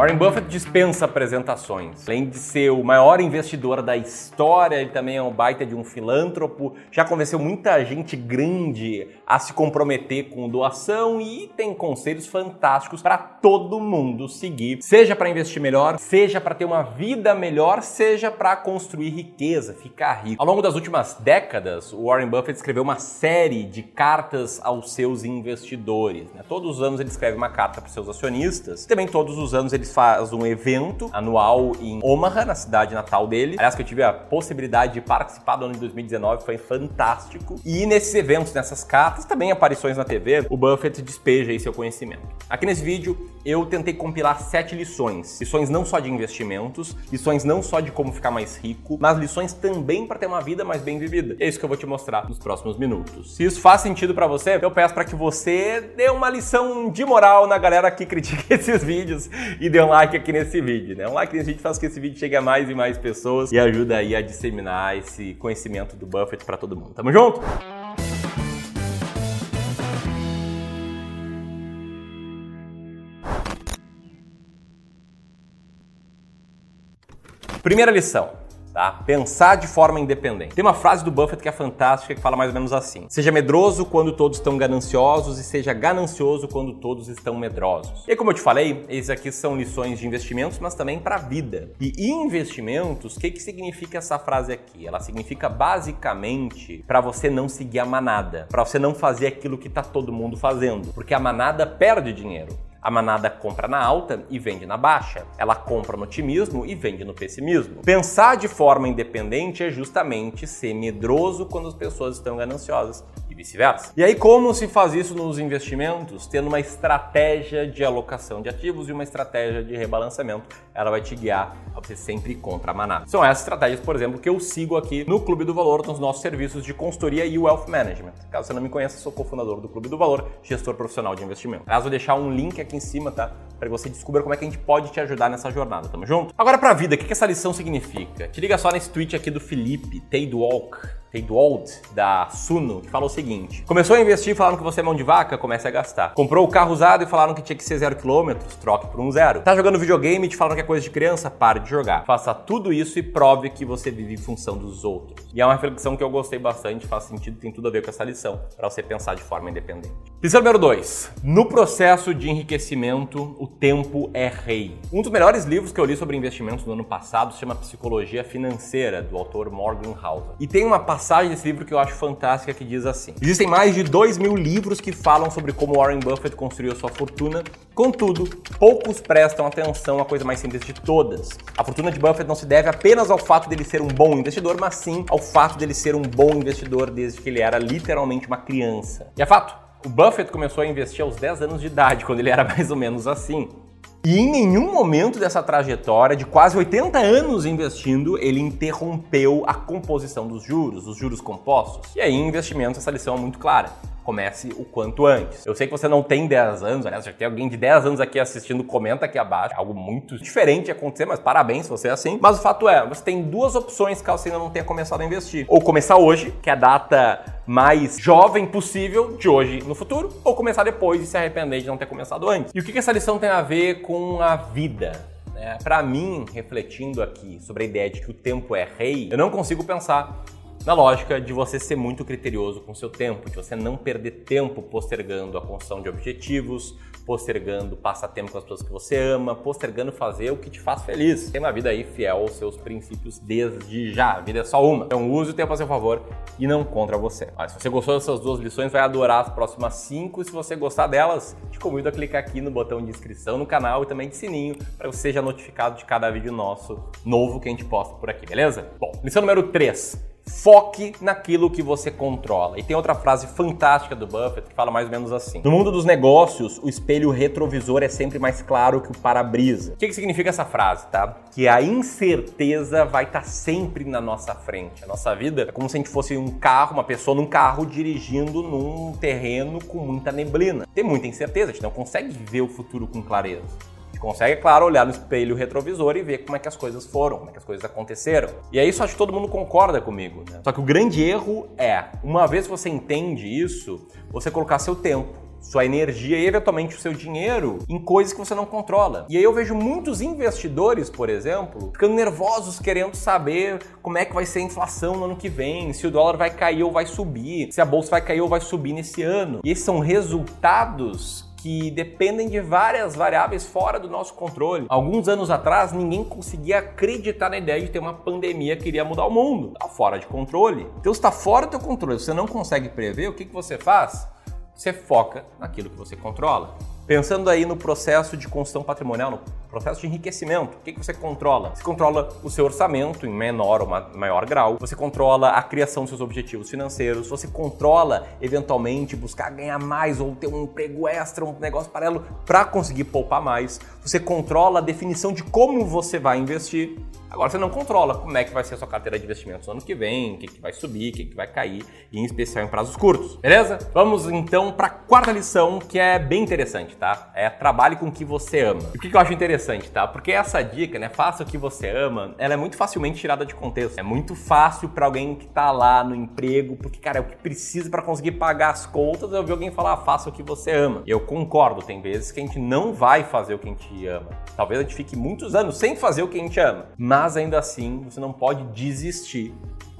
Warren Buffett dispensa apresentações. Além de ser o maior investidor da história, ele também é um baita de um filântropo. Já convenceu muita gente grande a se comprometer com doação e tem conselhos fantásticos para todo mundo seguir, seja para investir melhor, seja para ter uma vida melhor, seja para construir riqueza, ficar rico. Ao longo das últimas décadas, o Warren Buffett escreveu uma série de cartas aos seus investidores. Né? Todos os anos ele escreve uma carta para os seus acionistas. Também todos os anos ele faz um evento anual em Omaha, na cidade natal dele. Aliás, que eu tive a possibilidade de participar do ano de 2019, foi fantástico. E nesses eventos, nessas cartas, também aparições na TV, o Buffett despeja aí seu conhecimento. Aqui nesse vídeo eu tentei compilar sete lições. Lições não só de investimentos, lições não só de como ficar mais rico, mas lições também para ter uma vida mais bem vivida. é isso que eu vou te mostrar nos próximos minutos. Se isso faz sentido para você, eu peço para que você dê uma lição de moral na galera que critica esses vídeos e dê um like aqui nesse vídeo, né? Um like nesse vídeo faz com que esse vídeo chegue a mais e mais pessoas e ajuda aí a disseminar esse conhecimento do Buffett para todo mundo. Tamo junto? Primeira lição. Tá? Pensar de forma independente. Tem uma frase do Buffett que é fantástica que fala mais ou menos assim: Seja medroso quando todos estão gananciosos e seja ganancioso quando todos estão medrosos. E como eu te falei, esses aqui são lições de investimentos, mas também para a vida. E investimentos, o que, que significa essa frase aqui? Ela significa basicamente para você não seguir a manada, para você não fazer aquilo que está todo mundo fazendo, porque a manada perde dinheiro. A manada compra na alta e vende na baixa. Ela compra no otimismo e vende no pessimismo. Pensar de forma independente é justamente ser medroso quando as pessoas estão gananciosas vice-versa. E aí, como se faz isso nos investimentos? Tendo uma estratégia de alocação de ativos e uma estratégia de rebalanceamento. Ela vai te guiar a você sempre contra a manada. São essas estratégias, por exemplo, que eu sigo aqui no Clube do Valor, nos nossos serviços de consultoria e wealth management. Caso você não me conheça, sou cofundador do Clube do Valor, gestor profissional de investimento. Aliás, vou deixar um link aqui em cima, tá? Para que você descubra como é que a gente pode te ajudar nessa jornada. Tamo junto? Agora, pra vida, o que essa lição significa? Te liga só nesse tweet aqui do Felipe, Walk. Teidwald, da Suno, que falou o seguinte: Começou a investir, falaram que você é mão de vaca, comece a gastar. Comprou o carro usado e falaram que tinha que ser zero quilômetros, troque por um zero. Tá jogando videogame e te falaram que é coisa de criança, pare de jogar. Faça tudo isso e prove que você vive em função dos outros. E é uma reflexão que eu gostei bastante, faz sentido, tem tudo a ver com essa lição, para você pensar de forma independente. Lição número 2. No processo de enriquecimento, o tempo é rei. Um dos melhores livros que eu li sobre investimentos no ano passado se chama Psicologia Financeira, do autor Morgan Housel. E tem uma passagem desse livro que eu acho fantástica que diz assim: Existem mais de 2 mil livros que falam sobre como Warren Buffett construiu sua fortuna, contudo, poucos prestam atenção à coisa mais simples de todas. A fortuna de Buffett não se deve apenas ao fato dele ser um bom investidor, mas sim ao fato dele ser um bom investidor desde que ele era literalmente uma criança. E é fato, o Buffett começou a investir aos 10 anos de idade, quando ele era mais ou menos assim. E em nenhum momento dessa trajetória, de quase 80 anos investindo, ele interrompeu a composição dos juros, os juros compostos. E aí, em investimentos, essa lição é muito clara comece o quanto antes. Eu sei que você não tem 10 anos, aliás, já tem alguém de 10 anos aqui assistindo, comenta aqui abaixo. É algo muito diferente acontecer, mas parabéns se você é assim. Mas o fato é, você tem duas opções caso você ainda não tenha começado a investir. Ou começar hoje, que é a data mais jovem possível de hoje no futuro, ou começar depois e se arrepender de não ter começado antes. E o que essa lição tem a ver com a vida? É, para mim, refletindo aqui sobre a ideia de que o tempo é rei, eu não consigo pensar na lógica de você ser muito criterioso com seu tempo, de você não perder tempo postergando a construção de objetivos, postergando passar tempo com as pessoas que você ama, postergando fazer o que te faz feliz. Tem uma vida aí fiel aos seus princípios desde já. A vida é só uma. Então use o tempo a seu favor e não contra você. Mas se você gostou dessas duas lições, vai adorar as próximas cinco. Se você gostar delas, te convido a clicar aqui no botão de inscrição no canal e também de sininho para você seja notificado de cada vídeo nosso novo que a gente posta por aqui, beleza? Bom, lição número 3 Foque naquilo que você controla. E tem outra frase fantástica do Buffett que fala mais ou menos assim: No mundo dos negócios, o espelho retrovisor é sempre mais claro que o para-brisa. O que, que significa essa frase, tá? Que a incerteza vai estar tá sempre na nossa frente. A nossa vida é como se a gente fosse um carro, uma pessoa num carro dirigindo num terreno com muita neblina. Tem muita incerteza, a gente não consegue ver o futuro com clareza consegue, claro, olhar no espelho retrovisor e ver como é que as coisas foram, como é que as coisas aconteceram. E é isso acho que todo mundo concorda comigo, né? Só que o grande erro é, uma vez que você entende isso, você colocar seu tempo sua energia e eventualmente o seu dinheiro em coisas que você não controla. E aí eu vejo muitos investidores, por exemplo, ficando nervosos querendo saber como é que vai ser a inflação no ano que vem, se o dólar vai cair ou vai subir, se a bolsa vai cair ou vai subir nesse ano. E esses são resultados que dependem de várias variáveis fora do nosso controle. Alguns anos atrás, ninguém conseguia acreditar na ideia de ter uma pandemia que iria mudar o mundo. Está fora de controle. Então, está fora do teu controle, você não consegue prever, o que, que você faz? Você foca naquilo que você controla. Pensando aí no processo de construção patrimonial, no processo de enriquecimento, o que, que você controla? Você controla o seu orçamento em menor ou maior grau, você controla a criação dos seus objetivos financeiros, você controla eventualmente buscar ganhar mais ou ter um emprego extra, um negócio paralelo para conseguir poupar mais, você controla a definição de como você vai investir. Agora você não controla como é que vai ser a sua carteira de investimentos no ano que vem, o que, que vai subir, o que, que vai cair, e em especial em prazos curtos. Beleza? Vamos então para a quarta lição que é bem interessante, tá? É trabalhe com o que você ama. E o que, que eu acho interessante, tá? Porque essa dica, né, faça o que você ama, ela é muito facilmente tirada de contexto. É muito fácil para alguém que tá lá no emprego, porque cara, é o que precisa para conseguir pagar as contas, eu vi alguém falar, faça o que você ama. Eu concordo, tem vezes que a gente não vai fazer o que a gente ama. Talvez a gente fique muitos anos sem fazer o que a gente ama. Mas mas ainda assim você não pode desistir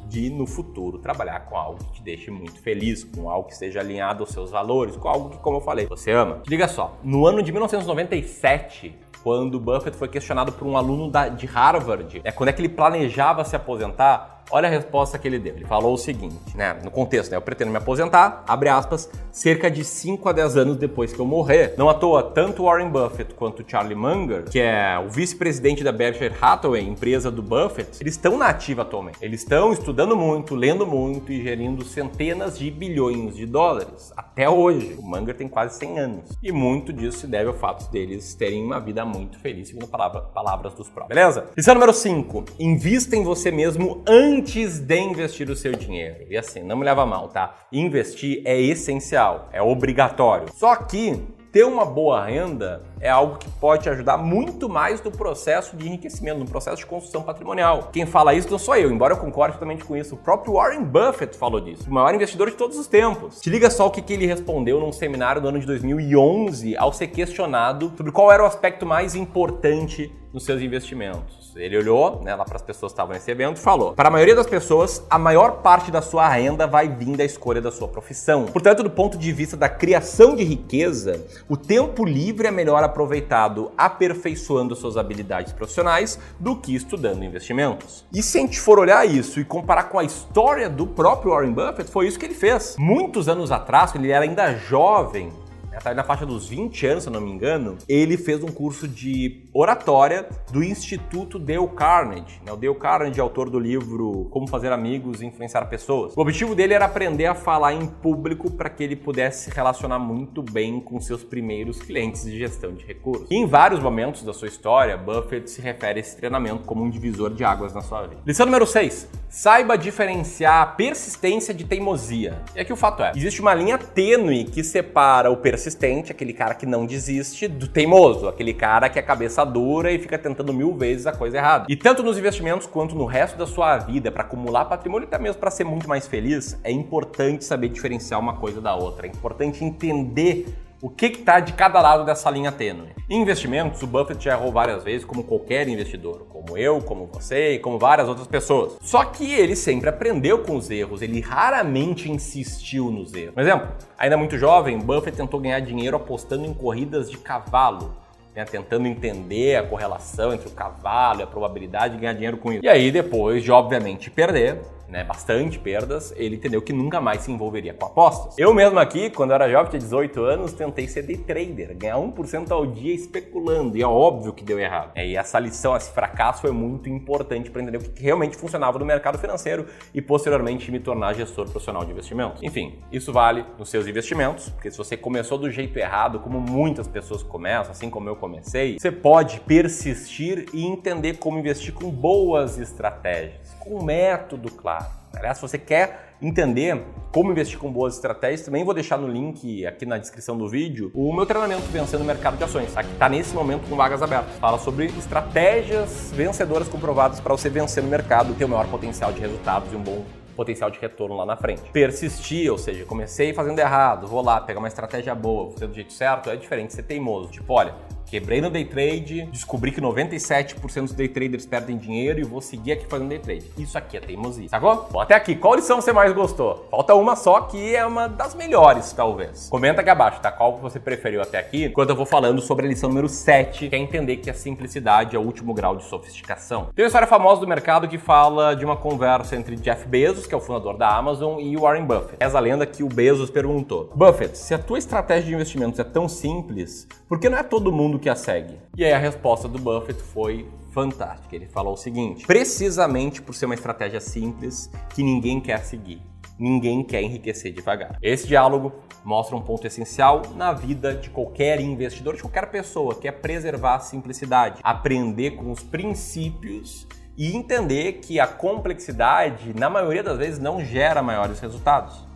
de no futuro trabalhar com algo que te deixe muito feliz, com algo que esteja alinhado aos seus valores, com algo que, como eu falei, você ama. Liga só, no ano de 1997, quando Buffett foi questionado por um aluno da, de Harvard, é quando é que ele planejava se aposentar, Olha a resposta que ele deu. Ele falou o seguinte, né? No contexto, né? Eu pretendo me aposentar, abre aspas, cerca de 5 a 10 anos depois que eu morrer. Não à toa, tanto Warren Buffett quanto Charlie Munger, que é o vice-presidente da Berkshire Hathaway, empresa do Buffett, eles estão na ativa atualmente. Eles estão estudando muito, lendo muito e gerindo centenas de bilhões de dólares. Até hoje. O Munger tem quase 100 anos. E muito disso se deve ao fato deles terem uma vida muito feliz, segundo palavra, palavras dos próprios. Beleza? Lição número 5. Invista em você mesmo antes antes de investir o seu dinheiro. E assim, não me leva mal, tá? Investir é essencial, é obrigatório. Só que ter uma boa renda é algo que pode te ajudar muito mais no processo de enriquecimento, no processo de construção patrimonial. Quem fala isso não sou eu, embora eu concorde totalmente com isso. O próprio Warren Buffett falou disso, o maior investidor de todos os tempos. Te liga só o que, que ele respondeu num seminário do ano de 2011 ao ser questionado sobre qual era o aspecto mais importante nos seus investimentos. Ele olhou né, lá para as pessoas que estavam evento e falou: para a maioria das pessoas, a maior parte da sua renda vai vir da escolha da sua profissão. Portanto, do ponto de vista da criação de riqueza, o tempo livre é melhor aproveitado aperfeiçoando suas habilidades profissionais do que estudando investimentos. E se a gente for olhar isso e comparar com a história do próprio Warren Buffett, foi isso que ele fez. Muitos anos atrás, quando ele era ainda jovem, tá na faixa dos 20 anos, se não me engano, ele fez um curso de oratória do Instituto Dale Carnegie. Né? O Dale Carnegie autor do livro Como Fazer Amigos e Influenciar Pessoas. O objetivo dele era aprender a falar em público para que ele pudesse se relacionar muito bem com seus primeiros clientes de gestão de recursos. E em vários momentos da sua história, Buffett se refere a esse treinamento como um divisor de águas na sua vida. Lição número 6. Saiba diferenciar persistência de teimosia. E aqui o fato é, existe uma linha tênue que separa o persistente persistente, aquele cara que não desiste, do teimoso, aquele cara que é cabeça dura e fica tentando mil vezes a coisa errada. E tanto nos investimentos quanto no resto da sua vida, para acumular patrimônio e até mesmo para ser muito mais feliz, é importante saber diferenciar uma coisa da outra. É importante entender o que está de cada lado dessa linha tênue. Em investimentos, o Buffett já errou várias vezes, como qualquer investidor, como eu, como você e como várias outras pessoas. Só que ele sempre aprendeu com os erros, ele raramente insistiu nos erros. Por exemplo, ainda muito jovem, Buffett tentou ganhar dinheiro apostando em corridas de cavalo. Né, tentando entender a correlação entre o cavalo e a probabilidade de ganhar dinheiro com isso. E aí, depois de obviamente perder, né, bastante perdas, ele entendeu que nunca mais se envolveria com apostas. Eu mesmo aqui, quando eu era jovem, tinha 18 anos, tentei ser day trader, ganhar 1% ao dia especulando, e é óbvio que deu errado. É, e essa lição, esse fracasso foi muito importante para entender o que realmente funcionava no mercado financeiro e posteriormente me tornar gestor profissional de investimentos. Enfim, isso vale nos seus investimentos, porque se você começou do jeito errado, como muitas pessoas começam, assim como eu comecei, você pode persistir e entender como investir com boas estratégias, com um método claro Aliás, se você quer entender como investir com boas estratégias, também vou deixar no link aqui na descrição do vídeo o meu treinamento Vencendo o Mercado de Ações, tá? que está nesse momento com vagas abertas. Fala sobre estratégias vencedoras comprovadas para você vencer no mercado ter o maior potencial de resultados e um bom potencial de retorno lá na frente. Persistir, ou seja, comecei fazendo errado, vou lá, pegar uma estratégia boa, vou fazer do jeito certo, é diferente ser teimoso. Tipo, olha, Quebrei no day trade, descobri que 97% dos day traders perdem dinheiro e vou seguir aqui fazendo day trade. Isso aqui é teimosia, sacou? Bom, até aqui, qual lição você mais gostou? Falta uma só que é uma das melhores, talvez. Comenta aqui abaixo, tá? Qual você preferiu até aqui? Enquanto eu vou falando sobre a lição número 7, que é entender que a simplicidade é o último grau de sofisticação. Tem uma história famosa do mercado que fala de uma conversa entre Jeff Bezos, que é o fundador da Amazon, e Warren Buffett. Essa lenda que o Bezos perguntou: Buffett, se a tua estratégia de investimentos é tão simples, por que não é todo mundo que a segue? E aí a resposta do Buffett foi fantástica. Ele falou o seguinte: precisamente por ser uma estratégia simples que ninguém quer seguir. Ninguém quer enriquecer devagar. Esse diálogo mostra um ponto essencial na vida de qualquer investidor, de qualquer pessoa, que é preservar a simplicidade, aprender com os princípios e entender que a complexidade, na maioria das vezes, não gera maiores resultados.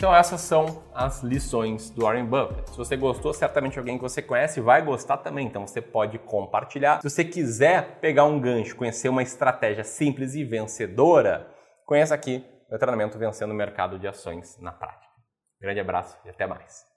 Então essas são as lições do Warren Buffett. Se você gostou, certamente alguém que você conhece vai gostar também, então você pode compartilhar. Se você quiser pegar um gancho, conhecer uma estratégia simples e vencedora, conheça aqui meu treinamento Vencendo o Mercado de Ações na Prática. Grande abraço e até mais.